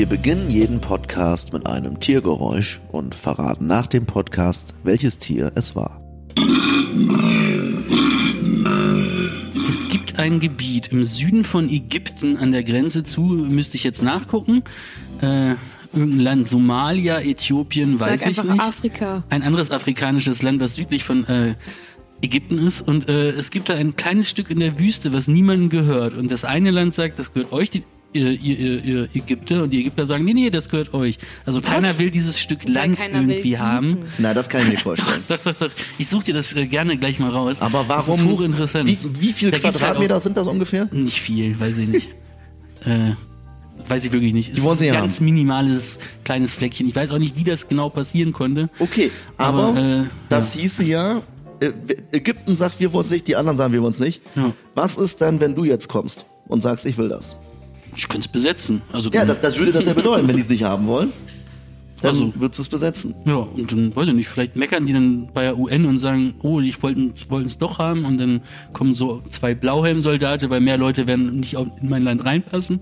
Wir beginnen jeden Podcast mit einem Tiergeräusch und verraten nach dem Podcast, welches Tier es war. Es gibt ein Gebiet im Süden von Ägypten an der Grenze zu, müsste ich jetzt nachgucken. Äh, irgendein Land, Somalia, Äthiopien, weiß Sag ich nicht. Afrika. Ein anderes afrikanisches Land, was südlich von äh, Ägypten ist. Und äh, es gibt da ein kleines Stück in der Wüste, was niemandem gehört. Und das eine Land sagt, das gehört euch, die, ihr, ihr, ihr, ihr Ägypter. Und die Ägypter sagen, nee, nee, das gehört euch. Also keiner will dieses Stück Land irgendwie haben. Na, das kann ich mir nicht vorstellen. Doch, doch, doch. Ich suche dir das äh, gerne gleich mal raus. Aber Das warum? ist hochinteressant. Wie, wie viel Da gibt's halt Quadratmeter auch- sind das ungefähr? Nicht viel, weiß ich nicht. äh, weiß ich wirklich nicht. Es Die wollen ist sie ein haben. ganz minimales kleines Fleckchen. Ich weiß auch nicht, wie das genau passieren konnte. Okay, aber, Aber, äh, das hieße ja, äh, Ägypten sagt, wir wollen es nicht, die anderen sagen, wir wollen es nicht. Ja. Was ist dann, wenn du jetzt kommst und sagst, ich will das? Ich könnte es besetzen. Also, Ja, das, das würde das ja bedeuten, wenn die es nicht haben wollen. Dann Also- würdest du es besetzen. ja, und dann, weiß ich nicht, vielleicht meckern die dann bei der UN und sagen, oh, ich wollten es doch haben und dann kommen so zwei Blauhelmsoldate, weil mehr Leute werden nicht in mein Land reinpassen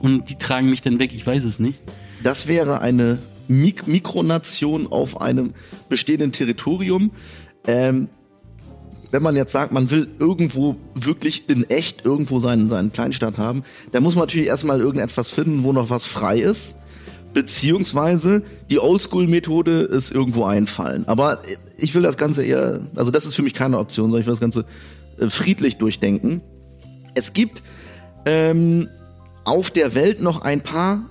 und die tragen mich dann weg, ich weiß es nicht. Das wäre eine Mik Mikronation auf einem bestehenden Territorium. Ähm, wenn man jetzt sagt, man will irgendwo wirklich in echt irgendwo seinen, seinen Kleinstaat haben, dann muss man natürlich erstmal irgendetwas finden, wo noch was frei ist. Beziehungsweise die Oldschool-Methode ist irgendwo einfallen. Aber ich will das Ganze eher, also das ist für mich keine Option, sondern ich will das Ganze äh, friedlich durchdenken. Es gibt ähm, auf der Welt noch ein paar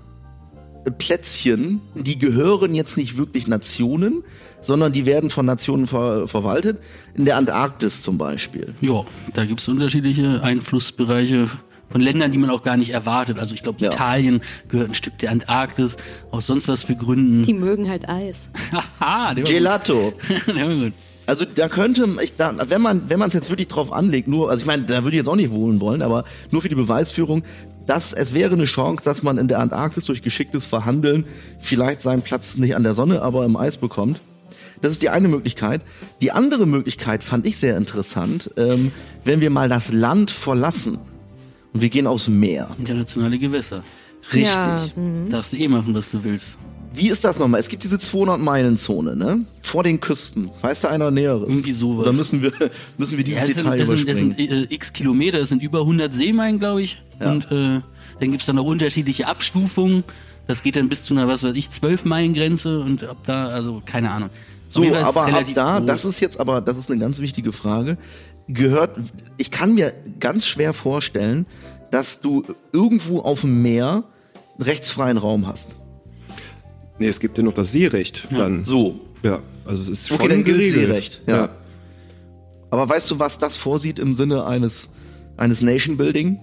Plätzchen, die gehören jetzt nicht wirklich Nationen, sondern die werden von Nationen ver verwaltet. In der Antarktis zum Beispiel. Ja, da gibt es unterschiedliche Einflussbereiche von Ländern, die man auch gar nicht erwartet. Also ich glaube, Ja. Italien gehört ein Stück der Antarktis, aus sonst was für Gründen. Die mögen halt Eis. Haha, Gelato. der war gut. Also da könnte ich da, wenn man wenn man es jetzt wirklich drauf anlegt, nur also ich meine, da würde ich jetzt auch nicht wohnen wollen, aber nur für die Beweisführung, dass es wäre eine Chance, dass man in der Antarktis durch geschicktes Verhandeln vielleicht seinen Platz nicht an der Sonne, aber im Eis bekommt. Das ist die eine Möglichkeit. Die andere Möglichkeit fand ich sehr interessant, ähm, wenn wir mal das Land verlassen und wir gehen aufs Meer. Internationale Gewässer. Richtig. Ja, Darfst du eh machen, was du willst. Wie ist das nochmal? Es gibt diese 200-Meilen-Zone, ne? Vor den Küsten. Weiß da einer Näheres? Irgendwie sowas. Oder müssen wir, müssen wir dieses Ja, es sind, Detail es sind, es überspringen? sind äh, x Kilometer, es sind über 100 Seemeilen, glaube ich. Ja. Und äh, dann gibt's dann noch unterschiedliche Abstufungen. Das geht dann bis zu einer, was weiß ich, 12 Meilen Grenze und ab da, also keine Ahnung. So, aber ab da, groß. das ist jetzt aber, das ist eine ganz wichtige Frage. Gehört, ich kann mir ganz schwer vorstellen, dass du irgendwo auf dem Meer rechtsfreien Raum hast. Nee, es gibt ja noch das Seerecht dann. So. Ja, also es ist schon Okay, dann gilt. Seerecht, ja. Aber weißt du, was das vorsieht im Sinne eines, eines Nation Building?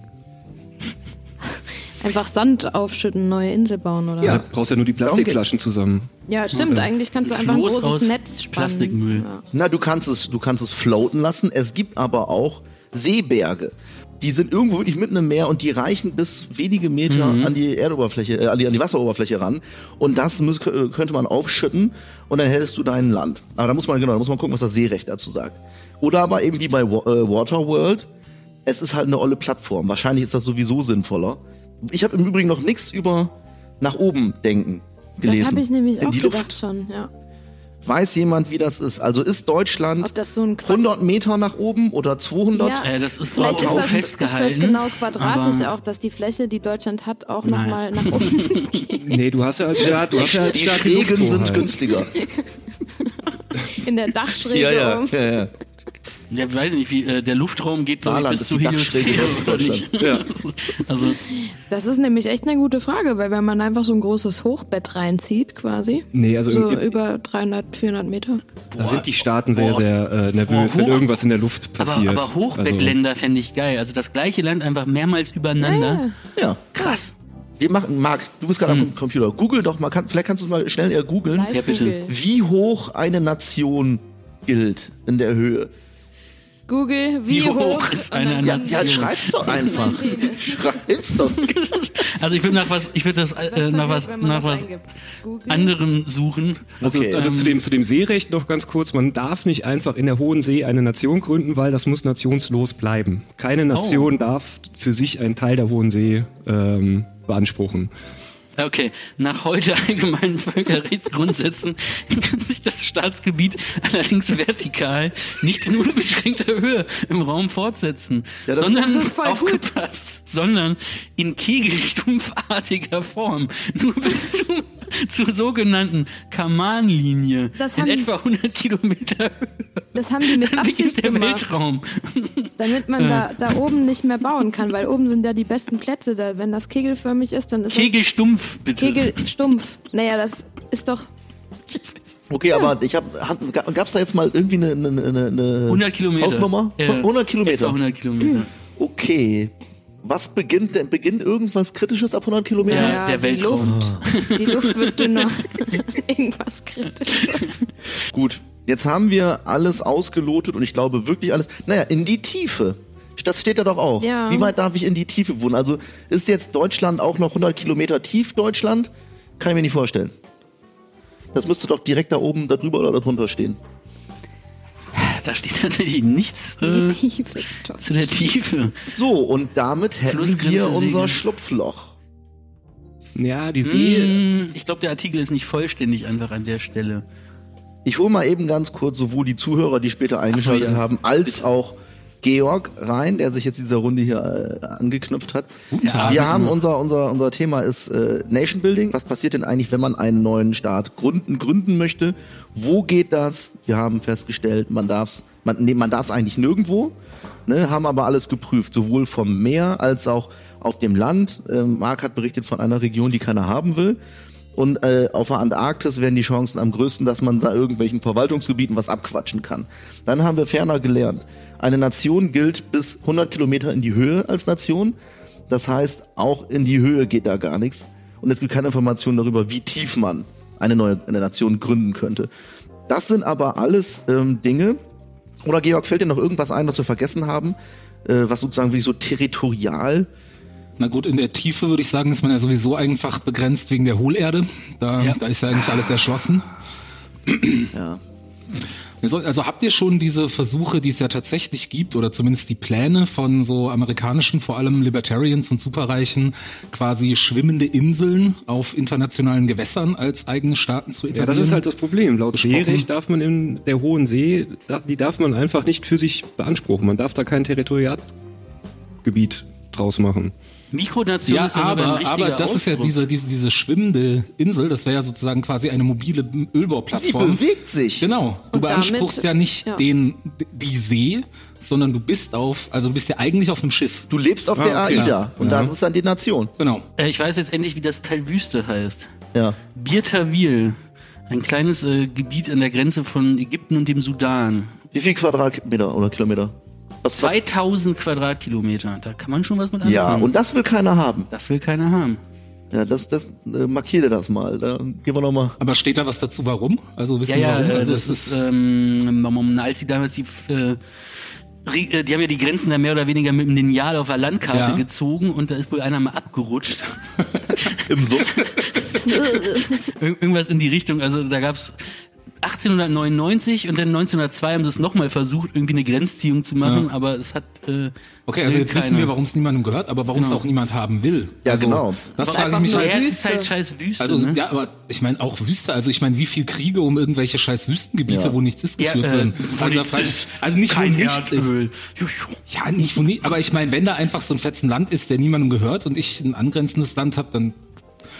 Einfach Sand aufschütten, neue Insel bauen oder Ja. Du brauchst ja nur die Plastikflaschen zusammen. Ja, stimmt. Eigentlich kannst du einfach ein Floß großes aus Netz spannen. Plastikmüll. Ja. Na, du kannst es, du kannst es floaten lassen. Es gibt aber auch Seeberge. Die sind irgendwo wirklich mitten im Meer und die reichen bis wenige Meter Mhm. an die Erdoberfläche, äh, an, die, an die Wasseroberfläche ran. Und das muss, äh, könnte man aufschütten und dann hättest du dein Land. Aber da muss man, genau, da muss man gucken, was das Seerecht dazu sagt. Oder aber eben wie bei Wa- äh, Waterworld, es ist halt eine olle Plattform. Wahrscheinlich ist das sowieso sinnvoller. Ich habe im Übrigen noch nichts über nach oben denken gelesen. Das habe ich nämlich In auch die gedacht Luft. schon, ja. Weiß jemand, wie das ist? Also ist Deutschland so ein Quad- 100 Meter nach oben oder 200? Ja. Äh, das ist auch ist das, festgehalten. ist das genau quadratisch auch, dass die Fläche, die Deutschland hat, auch nochmal nach oben geht. Nee, du hast ja als Staat, du hast ja als Die Staat Schrägen sind Lufthoheit. günstiger. in der Dachschräge Ja, ja, ja, ja. Ja, ich weiß nicht, wie äh, der Luftraum geht Saarland bis ist zur Heliosphäre oder nicht. Deutschland. Also Das ist nämlich echt eine gute Frage, weil wenn man einfach so ein großes Hochbett reinzieht, quasi, Nee, also so über 300, 400 Meter. da sind die Staaten sehr, Boah. sehr äh, nervös, Boah, wenn irgendwas in der Luft aber, passiert. aber Hochbettländer fände ich geil. Also das gleiche Land einfach mehrmals übereinander. ja. Krass. Wir machen, Marc, du bist gerade Hm. am Computer. Google doch mal, kann, vielleicht kannst du mal schnell eher googeln, Ja, bitte. Google. wie hoch eine Nation gilt in der Höhe. Google, wie, Wie hoch ist Und eine dann- Ja, Nation? ja schreib's doch einfach. schreib's doch. Also ich würde nach was, ich würde das äh, nach was, nach was? Google. anderem suchen. Also, Okay. also zu, dem, zu dem Seerecht noch ganz kurz, man darf nicht einfach in der Hohen See eine Nation gründen, weil das muss nationslos bleiben. Keine Nation darf für sich einen Teil der Hohen See ähm, beanspruchen. Okay, nach heute allgemeinen Völkerrechtsgrundsätzen kann sich das Staatsgebiet allerdings vertikal nicht in unbeschränkter Höhe im Raum fortsetzen, Ja, sondern gut. aufgepasst, sondern in kegelstumpfartiger Form nur bis zu, zur sogenannten Kaman-Linie Das in etwa 100 Kilometer Höhe. Das haben die mit Dann beginnt Absicht der gemacht, Weltraum. damit man da, da oben nicht mehr bauen kann, weil oben sind ja die besten Plätze. Da, wenn das kegelförmig ist, dann ist Kegelstumpf, bitte. das Kegelstumpf. Naja, das ist doch Okay, aber ich habe, gab es da jetzt mal irgendwie eine, eine, eine, eine 100 Kilometer. Hausnummer? Äh, 100 Kilometer. Etwa 100 Kilometer. Okay. Was beginnt denn? Beginnt irgendwas Kritisches ab 100 Kilometer? Ja. der die Weltraum. Luft, die Luft wird dünner. Irgendwas Kritisches. Gut, jetzt haben wir alles ausgelotet und ich glaube wirklich alles. Naja, in die Tiefe. Das steht da doch auch. Ja. Wie weit darf ich in die Tiefe wohnen? Also ist jetzt Deutschland auch noch 100 Kilometer tief, Deutschland? Kann ich mir nicht vorstellen. Das müsste doch direkt da oben, da drüber oder darunter stehen. Da steht tatsächlich nichts Die äh, Tiefe ist doch. zu der Tiefe. So, und damit hätten wir unser. Schlupfloch. Ja, die See. Hm, Ich glaube, der Artikel ist nicht vollständig einfach an der Stelle. Ich hole mal eben ganz kurz sowohl die Zuhörer, die später eingeschaltet ja. haben, als auch Georg rein, der sich jetzt dieser Runde hier äh, angeknüpft hat. Tag. Wir haben unser unser unser Thema ist äh, Nation Building. Was passiert denn eigentlich, wenn man einen neuen Staat gründen gründen möchte? Wo geht das? Wir haben festgestellt, man darf's man nee, man darf's eigentlich nirgendwo. Ne, haben aber alles geprüft, sowohl vom Meer als auch auf dem Land. Ähm, Marc hat berichtet von einer Region, die keiner haben will. Und äh, auf der Antarktis wären die Chancen am größten, dass man da irgendwelchen Verwaltungsgebieten was abquatschen kann. Dann haben wir ferner gelernt, eine Nation gilt bis 100 Kilometer in die Höhe als Nation. Das heißt, auch in die Höhe geht da gar nichts. Und es gibt keine Informationen darüber, wie tief man eine neue eine Nation gründen könnte. Das sind aber alles ähm, Dinge. Oder Georg, fällt dir noch irgendwas ein, was wir vergessen haben, äh, was sozusagen wie so territorial Na gut, in der Tiefe würde ich sagen, ist man ja sowieso einfach begrenzt wegen der Hohlerde. Da, Ja. da ist ja eigentlich alles erschlossen. Ja. Also, habt ihr schon diese Versuche, die es ja tatsächlich gibt, oder zumindest die Pläne von so amerikanischen, vor allem Libertarians und Superreichen, quasi schwimmende Inseln auf internationalen Gewässern als eigene Staaten zu Ja, etablieren? das ist halt das Problem. Laut. Seerecht darf man in der Hohen See, die darf man einfach nicht für sich beanspruchen. Man darf da kein Territorialgebiet draus machen. Mikronation Ja, ist aber, ein aber, das ist ja Ausdruck. diese, diese, diese schwimmende Insel, das wäre ja sozusagen quasi eine mobile Sie Ölbauplattform. bewegt sich. Genau. Du Und beanspruchst damit- ja nicht ja. den, die See, sondern du bist auf, also du bist ja eigentlich auf einem Schiff. Du lebst auf der okay. AIDA und das ist dann die Nation. Genau. Äh, ich weiß jetzt endlich, wie das Teil Wüste heißt. Ja. Birtawil. Ein kleines äh, Gebiet an der Grenze von Ägypten und dem Sudan. Wie viel Quadratmeter oder Kilometer? Was, was? 2000 Quadratkilometer. Da kann man schon was mit anfangen. Ja, und das will keiner haben. das will keiner haben. Ja, das, das äh, markiere das mal. Da gehen wir noch mal. Aber steht da was dazu, warum? Also wissen Ja, ja, warum? äh, Also das es ist, ähm, als sie damals die, äh, äh, die haben ja die Grenzen da mehr oder weniger mit dem Lineal auf der Landkarte Ja. gezogen und da ist wohl einer mal abgerutscht. Im Suff. Ir irgendwas in die Richtung. Also da gab's 1899 und dann 1902 haben sie es nochmal versucht, irgendwie eine Grenzziehung zu machen, aber es hat. Äh, Okay, es also jetzt wissen keiner. wir, warum es niemandem gehört, aber warum es Genau. auch niemand haben will. Ja, also, genau. Das Aber frage ich mich halt. Ja, es ist Wüste. halt scheiß Wüste. Also, ne? ja, aber ich meine auch Wüste. Also, ich meine, wie viel Kriege um irgendwelche scheiß Wüstengebiete, Ja. wo nichts ist, Ja, geführt äh, werden. wo Also, nichts ist. also nicht, wo Kein nichts ist. Erdöl. Juhu. Ja, nicht wo nie, aber ich meine, wenn da einfach so ein fetzen Land ist, der niemandem gehört und ich ein angrenzendes Land habe, dann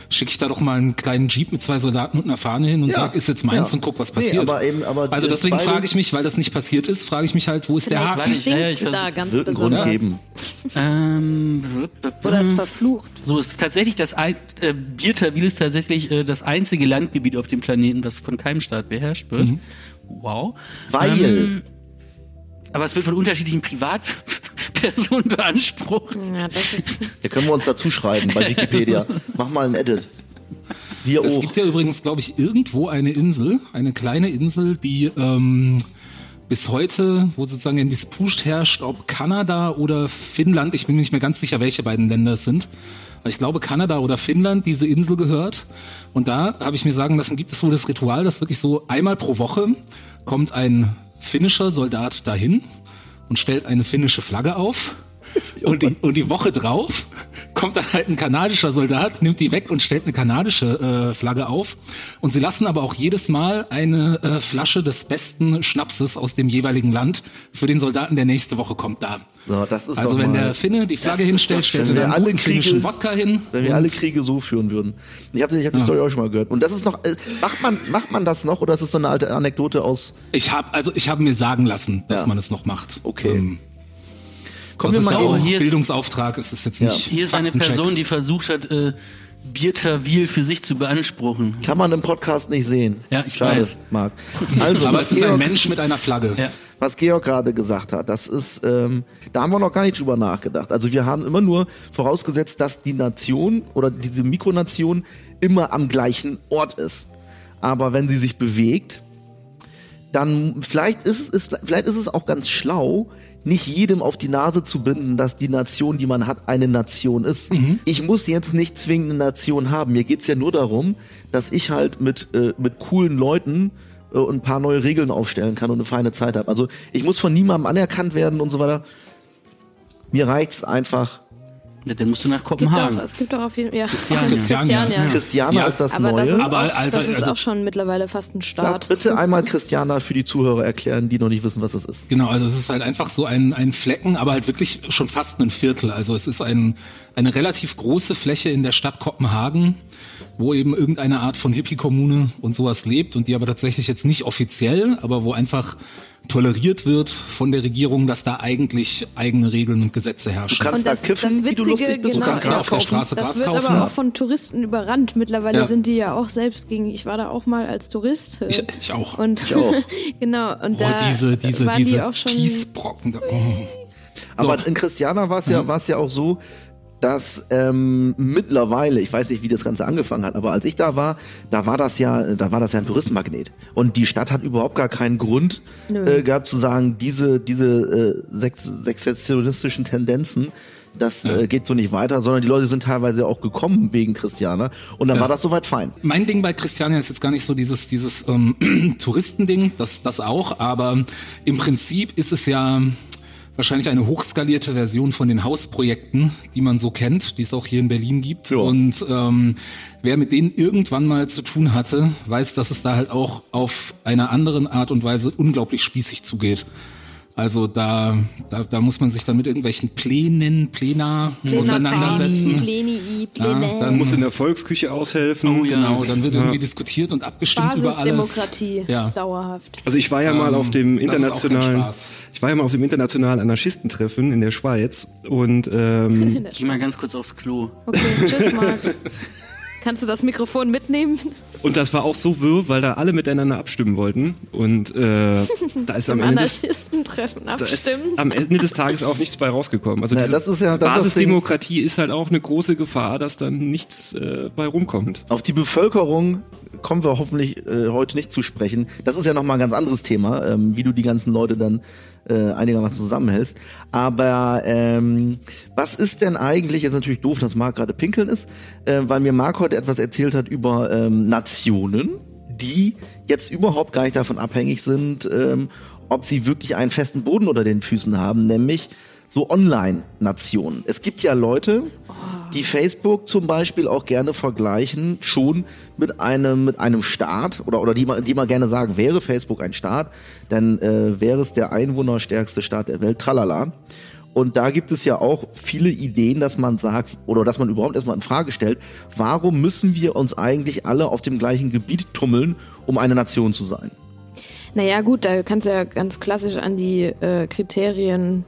schicke ich da doch mal einen kleinen Jeep mit zwei Soldaten und einer Fahne hin und Ja, sag, ist jetzt meins ja. und guck, was Nee, passiert. aber eben- aber also deswegen frage ich mich, weil das nicht passiert ist, frage ich mich halt, wo ist der Vielleicht Haken? Warte, ich- ja, ich da ganz Wird einen Grund besonders. geben. Ähm, Oder es verflucht. so ist tatsächlich das ein, äh, Birtawil ist tatsächlich äh, das einzige Landgebiet auf dem Planeten, das von keinem Staat beherrscht wird. Mhm. Wow. Weil Ähm, aber es wird von unterschiedlichen Privatpersonen beansprucht. Ja, das ist, Hier können wir uns dazu schreiben bei Wikipedia. Mach mal ein Edit. Wir Es auch. gibt ja übrigens, glaube ich, irgendwo eine Insel, eine kleine Insel, die ähm, bis heute, wo sozusagen ein Disput herrscht, ob Kanada oder Finnland, ich bin mir nicht mehr ganz sicher, welche beiden Länder es sind, aber ich glaube Kanada oder Finnland diese Insel gehört. Und da habe ich mir sagen lassen, gibt es wohl das Ritual, dass wirklich so einmal pro Woche kommt ein finnischer Soldat dahin und stellt eine finnische Flagge auf. Und die, und die Woche drauf kommt dann halt ein kanadischer Soldat, nimmt die weg und stellt eine kanadische äh, Flagge auf. Und sie lassen aber auch jedes Mal eine äh, Flasche des besten Schnapses aus dem jeweiligen Land für den Soldaten, der nächste Woche kommt, da. So, das ist Also wenn mal, der Finne die Flagge Das hinstellt, stellt er dann alle Kriege- Wodka hin. Wenn wir alle Kriege so führen würden. Ich habe ich hab die Story auch schon mal gehört. Und das ist noch, äh, macht man, macht man das noch oder ist es so eine alte Anekdote aus, Ich habe also ich habe mir sagen lassen, dass Ja. man es noch macht. Okay. Ähm, kommen das wir ist mal auch hier ist- Bildungsauftrag, es ist jetzt Ja. nicht. Hier ist eine. Person, die versucht hat, äh, Biertawil für sich zu beanspruchen. kann man im Podcast nicht sehen. Ja, ich Schade, weiß. Marc. Also, Aber es ist ein Mensch mit einer Flagge. Ja. was Georg gerade gesagt hat, das ist, ähm, da haben wir noch gar nicht drüber nachgedacht. Also wir haben immer nur vorausgesetzt, dass die Nation oder diese Mikronation immer am gleichen Ort ist. Aber wenn sie sich bewegt, dann vielleicht ist es, vielleicht ist es auch ganz schlau, nicht jedem auf die Nase zu binden, dass die Nation, die man hat, eine Nation ist. Ich muss jetzt nicht zwingend eine Nation haben. Mir geht's ja nur darum, dass ich halt mit, äh, mit coolen Leuten äh, ein paar neue Regeln aufstellen kann und eine feine Zeit habe. Also ich muss von niemandem anerkannt werden und so weiter. Mir reicht's einfach. Ja, dann musst du nach Kopenhagen. es gibt auch auf jeden Fall. Ja. Christiania. Christiania. Christiania. Christiana Ja, ist das Aber das Neue. ist, Aber, auch, Alter, das ist also- auch schon mittlerweile fast ein Lass Start. bitte einmal Christiana für die Zuhörer erklären, die noch nicht wissen, was das ist. Genau, also es ist halt einfach so ein, ein Flecken, aber halt wirklich schon fast ein Viertel. Also es ist ein, eine relativ große Fläche in der Stadt Kopenhagen, wo eben irgendeine Art von Hippie-Kommune und sowas lebt und die aber tatsächlich jetzt nicht offiziell, aber wo einfach toleriert wird von der Regierung, dass da eigentlich eigene Regeln und Gesetze herrschen. Du kannst Und das- da kiffen, das wie du Witzige, lustig bist. genau, du kannst. Gras auf der kaufen. Straße Das Gras wird kaufen. aber auch von Touristen überrannt. Mittlerweile Ja. sind die ja auch selbst gegen. Ich war da auch mal als Tourist. Ich, ich auch. Und Ich auch. genau. Und oh, da diese, diese, waren die diese auch schon. Kiesbrocken. da- Oh. Aber in Christiana war es ja, war es ja auch so, dass ähm, mittlerweile, ich weiß nicht, wie das Ganze angefangen hat, aber als ich da war, da war das ja, da war das ja ein Touristenmagnet. Und die Stadt hat überhaupt gar keinen Grund äh, gehabt zu sagen, diese, diese äh, sex sexessionistischen Tendenzen, das äh, geht so nicht weiter, sondern die Leute sind teilweise auch gekommen wegen Christiana und dann war das soweit fein. Mein Ding bei Christiania ist jetzt gar nicht so dieses, dieses ähm, Touristending, das, das auch, aber im Prinzip ist es ja wahrscheinlich eine hochskalierte Version von den Hausprojekten, die man so kennt, die es auch hier in Berlin gibt. Ja. Und ähm, wer mit denen irgendwann mal zu tun hatte, weiß, dass es da halt auch auf einer anderen Art und Weise unglaublich spießig zugeht. Also da, da, da muss man sich dann mit irgendwelchen Plänen, Plena auseinandersetzen. Plenii, Ja, Pläne. dann Muss in der Volksküche aushelfen. Oh ja. Genau, dann wird irgendwie diskutiert und abgestimmt über alles. Basisdemokratie. Ja. Dauerhaft. Also ich war ja mal Ähm, auf dem internationalen, ich war ja mal auf dem internationalen Anarchistentreffen in der Schweiz und ähm, Geh mal ganz kurz aufs Klo. Okay, tschüss, Marc. Kannst du das Mikrofon mitnehmen? Und das war auch so wirr, weil da alle miteinander abstimmen wollten und äh, da ist am Ende des, Anarchistentreffen da ist am Ende des Tages auch nichts bei rausgekommen. Also Ja, das ist ja- das. Basisdemokratie ist halt auch eine große Gefahr, dass dann nichts äh, bei rumkommt. Auf die Bevölkerung kommen wir hoffentlich äh, heute nicht zu sprechen. Das ist ja nochmal ein ganz anderes Thema, ähm, wie du die ganzen Leute dann äh, einigermaßen zusammenhältst. Aber ähm, was ist denn eigentlich, jetzt natürlich doof, dass Marc gerade pinkeln ist, äh, weil mir Marc heute etwas erzählt hat über ähm, Nationen, die jetzt überhaupt gar nicht davon abhängig sind, ähm, ob sie wirklich einen festen Boden unter den Füßen haben, nämlich so Online-Nationen. Es gibt ja Leute, die Facebook zum Beispiel auch gerne vergleichen, schon mit einem, mit einem Staat oder, oder die, die mal gerne sagen, wäre Facebook ein Staat, dann äh, wäre es der einwohnerstärkste Staat der Welt, tralala. Und da gibt es ja auch viele Ideen, dass man sagt, oder dass man überhaupt erstmal in Frage stellt, warum müssen wir uns eigentlich alle auf dem gleichen Gebiet tummeln, um eine Nation zu sein? Naja, gut, da kannst du ja ganz klassisch an die äh, Kriterien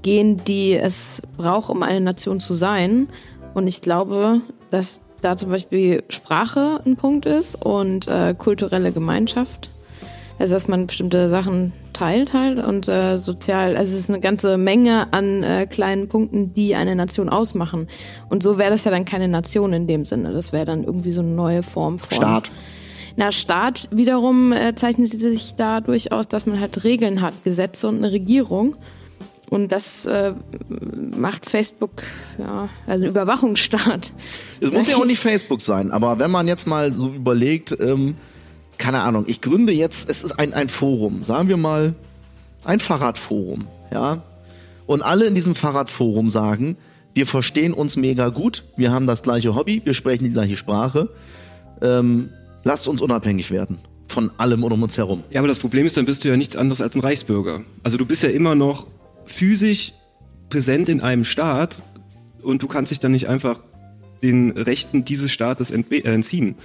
gehen, die es braucht, um eine Nation zu sein. Und ich glaube, dass da zum Beispiel Sprache ein Punkt ist und äh, kulturelle Gemeinschaft. Also, dass man bestimmte Sachen teilt halt und äh, sozial, also es ist eine ganze Menge an äh, kleinen Punkten, die eine Nation ausmachen. Und so wäre das ja dann keine Nation in dem Sinne. Das wäre dann irgendwie so eine neue Form von Staat. na, Staat wiederum äh, zeichnet sich dadurch aus, dass man halt Regeln hat, Gesetze und eine Regierung. Und das äh, macht Facebook, ja, also ein Überwachungsstaat. Es muss ja auch nicht Facebook sein, aber wenn man jetzt mal so überlegt, ähm, keine Ahnung, ich gründe jetzt, es ist ein, ein Forum, sagen wir mal, ein Fahrradforum, ja. und alle in diesem Fahrradforum sagen, wir verstehen uns mega gut, wir haben das gleiche Hobby, wir sprechen die gleiche Sprache, ähm, lasst uns unabhängig werden von allem um uns herum. Ja, aber das Problem ist, dann bist du ja nichts anderes als ein Reichsbürger. Also du bist ja immer noch physisch präsent in einem Staat und du kannst dich dann nicht einfach den Rechten dieses Staates äh, entziehen.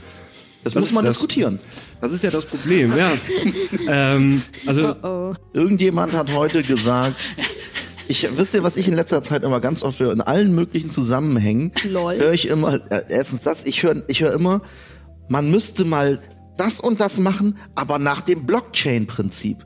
Das, Das muss man das- diskutieren. Das ist ja das Problem, ja. ähm, also Oh. Irgendjemand hat heute gesagt, ich wisst ihr, was ich in letzter Zeit immer ganz oft höre, in allen möglichen Zusammenhängen höre ich immer, äh, erstens das, ich höre ich höre immer, man müsste mal das und das machen, aber nach dem Blockchain-Prinzip.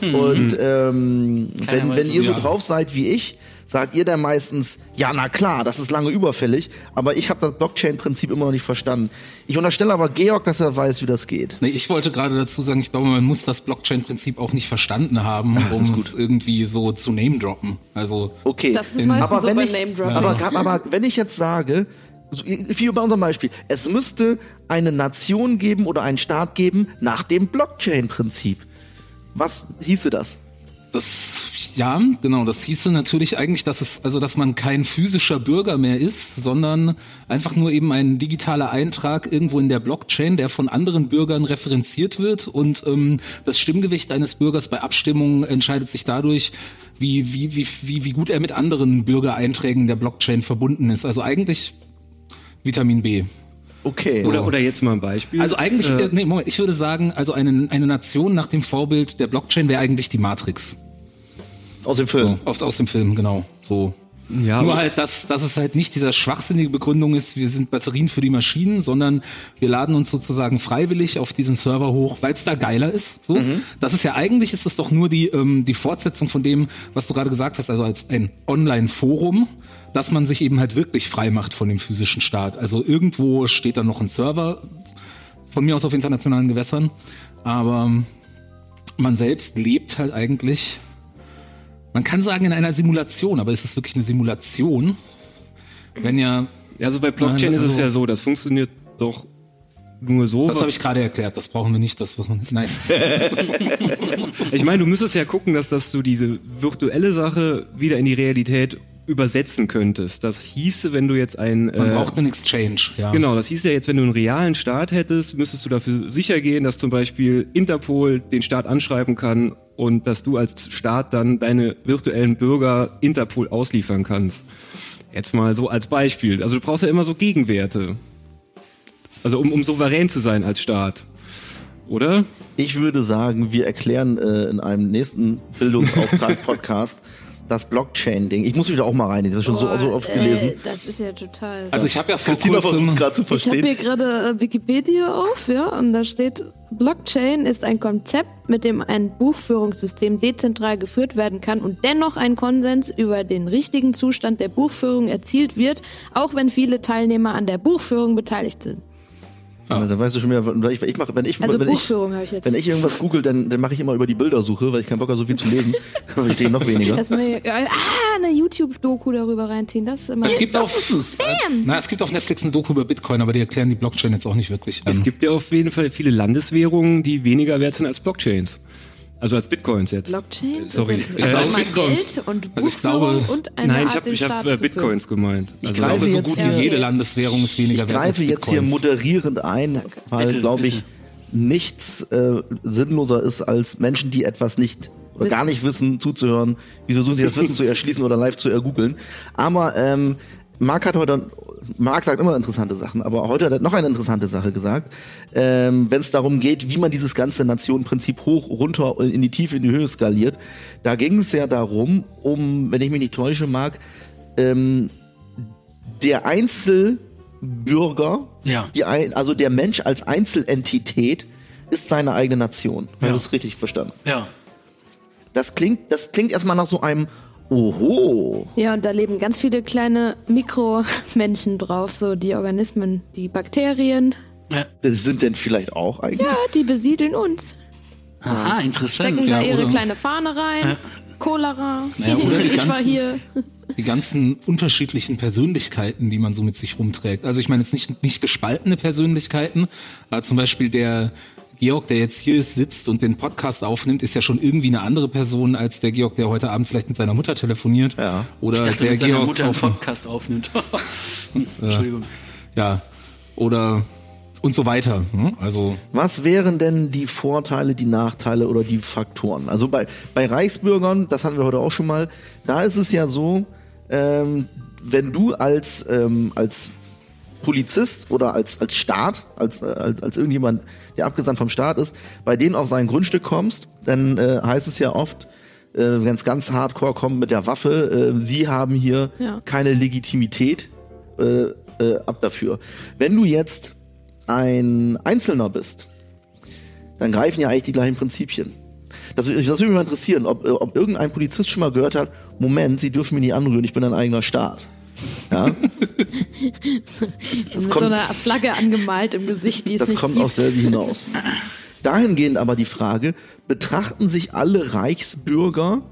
Und ähm, Keiner wenn, wenn ihr so drauf seid wie ich, sagt ihr dann meistens, ja na klar, das ist lange überfällig, aber ich habe das Blockchain-Prinzip immer noch nicht verstanden. Ich unterstelle aber Georg, dass er weiß, wie das geht. Nee, ich wollte gerade dazu sagen, ich glaube, man muss das Blockchain-Prinzip auch nicht verstanden haben, um es irgendwie so zu name-droppen. Also, Okay. Das ist meistens aber so wenn ich, aber, aber wenn ich jetzt sage, wie bei unserem Beispiel, es müsste eine Nation geben oder einen Staat geben nach dem Blockchain-Prinzip. Was hieße das? Das, ja, genau, das hieße natürlich eigentlich, dass es, also, dass man kein physischer Bürger mehr ist, sondern einfach nur eben ein digitaler Eintrag irgendwo in der Blockchain, der von anderen Bürgern referenziert wird und ähm, das Stimmgewicht eines Bürgers bei Abstimmungen entscheidet sich dadurch, wie, wie, wie, wie, wie gut er mit anderen Bürgereinträgen der Blockchain verbunden ist. Also eigentlich Vitamin B. Okay. oder, oder jetzt mal ein Beispiel. Also eigentlich, äh, nee, Moment, ich würde sagen, also eine, eine Nation nach dem Vorbild der Blockchain wäre eigentlich die Matrix. aus dem Film. So, aus, aus dem Film, genau. So. Ja, Nur halt, dass, dass es halt nicht dieser schwachsinnige Begründung ist, wir sind Batterien für die Maschinen, sondern wir laden uns sozusagen freiwillig auf diesen Server hoch, weil es da geiler ist. So. Das ist ja eigentlich ist es doch nur die, ähm, die Fortsetzung von dem, was du gerade gesagt hast, also als ein Online-Forum, dass man sich eben halt wirklich frei macht von dem physischen Staat. Also irgendwo steht dann noch ein Server, von mir aus auf internationalen Gewässern, aber man selbst lebt halt eigentlich man kann sagen in einer Simulation, aber ist es wirklich eine Simulation? Wenn ja, also bei Blockchain Nein, ist es also- ja so, das funktioniert doch nur so. das habe ich gerade erklärt, das brauchen wir nicht, das man, nein. Ich meine, du müsstest ja gucken, dass, dass du diese virtuelle Sache wieder in die Realität übersetzen könntest. Das hieße, wenn du jetzt ein Man äh, braucht einen Exchange, ja. Genau, das hieß ja jetzt, wenn du einen realen Staat hättest, müsstest du dafür sicher gehen, dass zum Beispiel Interpol den Staat anschreiben kann und dass du als Staat dann deine virtuellen Bürger Interpol ausliefern kannst. Jetzt mal so als Beispiel. Also du brauchst ja immer so Gegenwerte. Also um, um souverän zu sein als Staat. Oder? Ich würde sagen, wir erklären äh, in einem nächsten Bildungsauftrag-Podcast das Blockchain-Ding. Ich muss wieder auch mal rein, ich habe schon so, Boah, so oft gelesen. Ey, das ist ja total. Also ich habe ja vor Christina kurzem, versucht gerade zu Ich habe verstehen. hier gerade äh, Wikipedia auf, ja, und da steht, Blockchain ist ein Konzept, mit dem ein Buchführungssystem dezentral geführt werden kann und dennoch ein Konsens über den richtigen Zustand der Buchführung erzielt wird, auch wenn viele Teilnehmer an der Buchführung beteiligt sind. Ja, dann weißt du schon wieder, ich, ich mache, wenn ich, Also wenn ich, Buchführung habe ich jetzt. wenn ich irgendwas google, dann, dann mache ich immer über die Bildersuche, weil ich keinen Bock habe, so viel zu lesen. Verstehe ich noch weniger. Das neue, ah, eine YouTube-Doku darüber reinziehen. Das ist immer. es gibt auf, ist es. na, es gibt auf Netflix ein Doku über Bitcoin, aber die erklären die Blockchain jetzt auch nicht wirklich. Es Ähm, gibt ja auf jeden Fall viele Landeswährungen, die weniger wert sind als Blockchains. Also als Bitcoins jetzt. Blockchain? Ist Sorry. das Ich jetzt glaube, einmal Bitcoins. Und Also ich Buchführung glaube- und eine Nein, ich habe ich hab, äh. Bitcoins gemeint. Ich Also, greife aber so gut wie jede Landeswährung ist weniger Ich wert als greife jetzt hier moderierend ein, weil, glaube ich, nichts äh, sinnloser ist, als Menschen, die etwas nicht oder gar nicht wissen, zuzuhören. Die versuchen sich das Wissen zu erschließen oder live zu ergoogeln. Aber ähm, Marc hat heute, Marc sagt immer interessante Sachen, aber heute hat er noch eine interessante Sache gesagt, ähm, wenn es darum geht, wie man dieses ganze Nationenprinzip hoch, runter, in die Tiefe, in die Höhe skaliert. Da ging es ja darum, um, wenn ich mich nicht täusche, Marc, ähm, der Einzelbürger, Ja. die ein, also der Mensch als Einzelentität ist seine eigene Nation. Habe Ja. ich das richtig verstanden? Ja. Das klingt, das klingt erstmal nach so einem Oho. Ja, und da leben ganz viele kleine Mikromenschen drauf, so die Organismen, die Bakterien. ja. Das sind denn vielleicht auch eigentlich? Ja, die besiedeln uns. Aha, interessant. Stecken da ja, ihre oder- kleine Fahne rein. Cholera. Naja, oder die ich war ganzen- hier. die ganzen unterschiedlichen Persönlichkeiten, die man so mit sich rumträgt. Also ich meine jetzt nicht, nicht gespaltene Persönlichkeiten, aber zum Beispiel der Georg, der jetzt hier sitzt und den Podcast aufnimmt, ist ja schon irgendwie eine andere Person als der Georg, der heute Abend vielleicht mit seiner Mutter telefoniert. Ja. Oder Ich dachte, der mit seiner Georg Mutter einen Podcast aufnimmt. Entschuldigung. ja, oder und so weiter. hm? Also Was wären denn die Vorteile, die Nachteile oder die Faktoren? Also bei, bei Reichsbürgern, das hatten wir heute auch schon mal, da ist es ja so, ähm, wenn du als, ähm, als Polizist oder als, als Staat, als, äh, als, als irgendjemand, der abgesandt vom Staat ist, bei denen auf sein Grundstück kommst, dann äh, heißt es ja oft, äh, wenn es ganz hardcore kommt mit der Waffe, äh, sie haben hier Ja. keine Legitimität äh, äh, ab dafür. Wenn du jetzt ein Einzelner bist, dann greifen ja eigentlich die gleichen Prinzipien. Das, das würde mich mal interessieren, ob, äh, ob irgendein Polizist schon mal gehört hat, Moment, Sie dürfen mich nicht anrühren, ich bin ein eigener Staat. Ja, mit so kommt- einer Flagge angemalt im Gesicht, die es das kommt gibt. aufs selbe hinaus. Dahingehend aber die Frage, betrachten sich alle Reichsbürger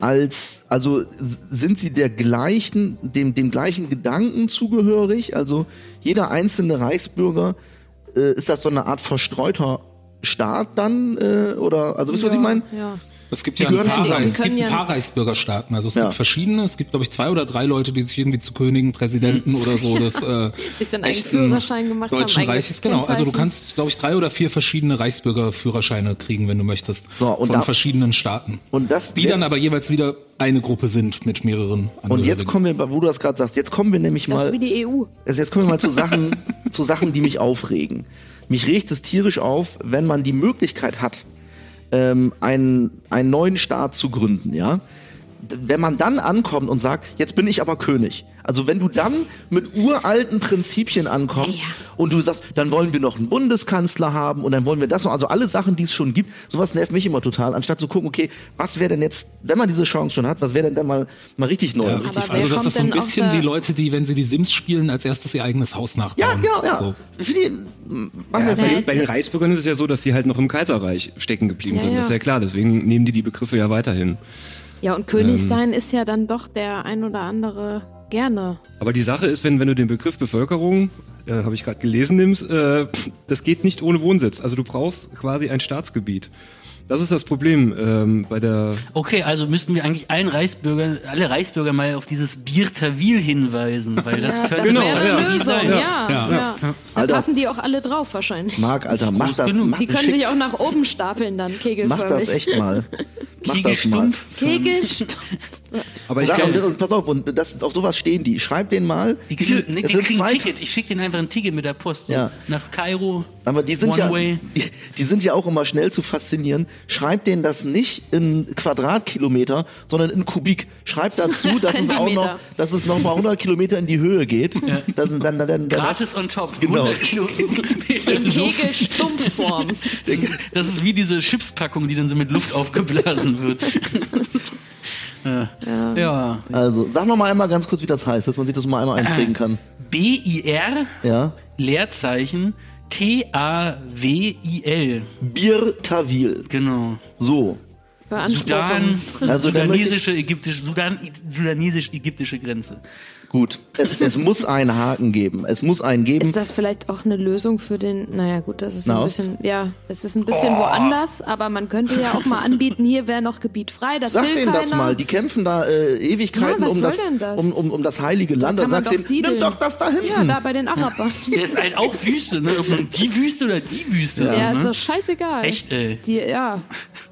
als, also sind sie der gleichen, dem, dem gleichen Gedanken zugehörig? Also jeder einzelne Reichsbürger, äh, ist das so eine Art verstreuter Staat dann? Äh, oder, also wisst ihr, was ich meine? Ja. Es gibt Die ja ein gehören paar, zusammen. es gibt ein paar Reichsbürgerstaaten. Also es Ja. gibt verschiedene. Es gibt glaube ich zwei oder drei Leute, die sich irgendwie zu Königen, Präsidenten oder so des äh, Sich dann echten Führerschein gemacht haben, Deutschen eigenes Reiches. Genau. Also du kannst glaube ich drei oder vier verschiedene Reichsbürgerführerscheine kriegen, wenn du möchtest. So, und von da- verschiedenen Staaten. Und das die dann aber jeweils wieder eine Gruppe sind mit mehreren. Und jetzt kommen wir, wo du das gerade sagst, jetzt kommen wir nämlich Das mal. ist wie die EU. Also jetzt kommen wir mal zu Sachen, zu Sachen, die mich aufregen. Mich regt es tierisch auf, wenn man die Möglichkeit hat, ähm, einen, einen neuen Staat zu gründen, ja. Wenn man dann ankommt und sagt, jetzt bin ich aber König. Also wenn du dann mit uralten Prinzipien ankommst Ja. und du sagst, dann wollen wir noch einen Bundeskanzler haben und dann wollen wir das noch, also alle Sachen, die es schon gibt, sowas nervt mich immer total, anstatt zu gucken, okay, was wäre denn jetzt, wenn man diese Chance schon hat, was wäre denn dann mal, mal richtig neu, Ja, und richtig Aber also das ist so ein bisschen wie Leute, die, wenn sie die Sims spielen, als erstes ihr eigenes Haus nachbauen. Ja, genau, ja. So. Machen wir Bei, bei den Reichsbürgern ist es ja so, dass die halt noch im Kaiserreich stecken geblieben Ja, sind. Das ist ja. ja klar, deswegen nehmen die die Begriffe ja weiterhin. Ja, und König sein ist ja dann doch der ein oder andere gerne. Aber die Sache ist, wenn, wenn du den Begriff Bevölkerung, äh, habe ich gerade gelesen, nimmst, äh, das geht nicht ohne Wohnsitz. Also du brauchst quasi ein Staatsgebiet. Das ist das Problem ähm, bei der. Okay, also müssten wir eigentlich allen Reichsbürger, alle Reichsbürger mal auf dieses Biertawil hinweisen, weil das könnte Genau, wäre eine ja. Lösung, sein. ja. ja, Ja. ja. Da Alter. passen die auch alle drauf wahrscheinlich. Marc, Alter, mach das, genug. mach, Die können schick, sich auch nach oben stapeln dann, mach kegelförmig. das echt mal. Mach das mal. Kegelstumpf. Aber ich glaube, und pass auf, und das, auf sowas stehen die. Schreib den mal. Die kriegen, die sind kriegen ein Ticket. Ich schicke denen einfach ein Ticket mit der Post. So. Ja. Nach Kairo. aber die sind ja, die, die sind ja auch immer schnell zu faszinieren. Schreib denen das nicht in Quadratkilometer, sondern in Kubik. Schreib dazu, dass es auch noch, dass es noch mal 100 Kilometer in die Höhe geht. Das, sind dann, dann, dann, dann, Gratis on top. Genau. 100 Kilometer in. Kegelstumpfform. Das ist wie diese Chipspackung, die dann so mit Luft aufgeblasen wird. ja. ja. Also, sag noch mal einmal ganz kurz, wie das heißt, dass man sich das mal einmal einprägen kann. B-I-R, Ja. Leerzeichen, T-A-W-I-L. Bir Tawil. Genau. So. Sudan, Also da sudanesische, ägyptische, Sudan, sudanesisch-ägyptische Grenze. Gut. Es, es muss einen Haken geben. Es muss einen geben. Ist das vielleicht auch eine Lösung für den, naja gut, das ist ein Nahost? bisschen, ja, es ist ein bisschen woanders, aber man könnte ja auch mal anbieten, hier wäre noch Gebiet frei, das Sag will denen keiner. das mal. Die kämpfen da äh, Ewigkeiten Ja, um, das, das? Um, um, um das heilige Land. Man sagst doch du, nimm doch das da hinten. Ja, da bei den Arabern. Der ist halt auch Wüste, ne? Die Wüste oder die Wüste. Ja, so, ist ne? doch scheißegal. Echt, ey. Die, ja.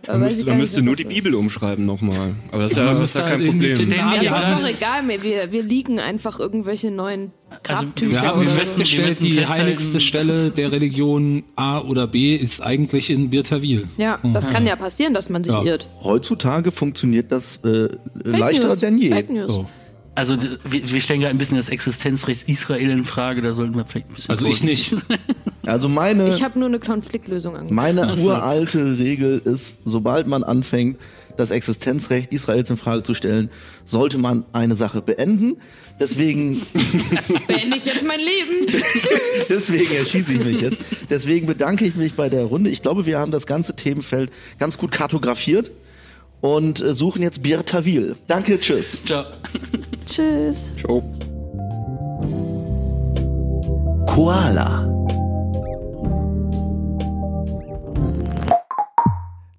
man müsste, man müsste nur die Bibel umschreiben nochmal. Aber das ist ja, das ist ja kein Problem. Ja, das Ja. ist doch egal, wir, wir liegen einfach irgendwelche neuen Grabtücher Wir haben festgestellt, die heiligste Stelle der Religion A oder B ist eigentlich in Birtawil. Ja, das kann ja passieren, dass man sich Ja. irrt. Heutzutage funktioniert das äh, leichter News. denn je. Fake News. So. Also wir, wir stellen gerade ein bisschen das Existenzrecht Israel in Frage, da sollten wir vielleicht ein bisschen Also ich nicht. Also meine, Ich habe nur eine Konfliktlösung angeboten. meine uralte Regel ist, sobald man anfängt, das Existenzrecht Israels in Frage zu stellen, sollte man eine Sache beenden. Deswegen, Beende ich jetzt mein Leben. deswegen erschieße ich mich jetzt. Deswegen bedanke ich mich bei der Runde. Ich glaube, wir haben das ganze Themenfeld ganz gut kartografiert und äh, suchen jetzt Bir Tawil. Danke, tschüss. Ciao. Tschüss. Ciao. Koala.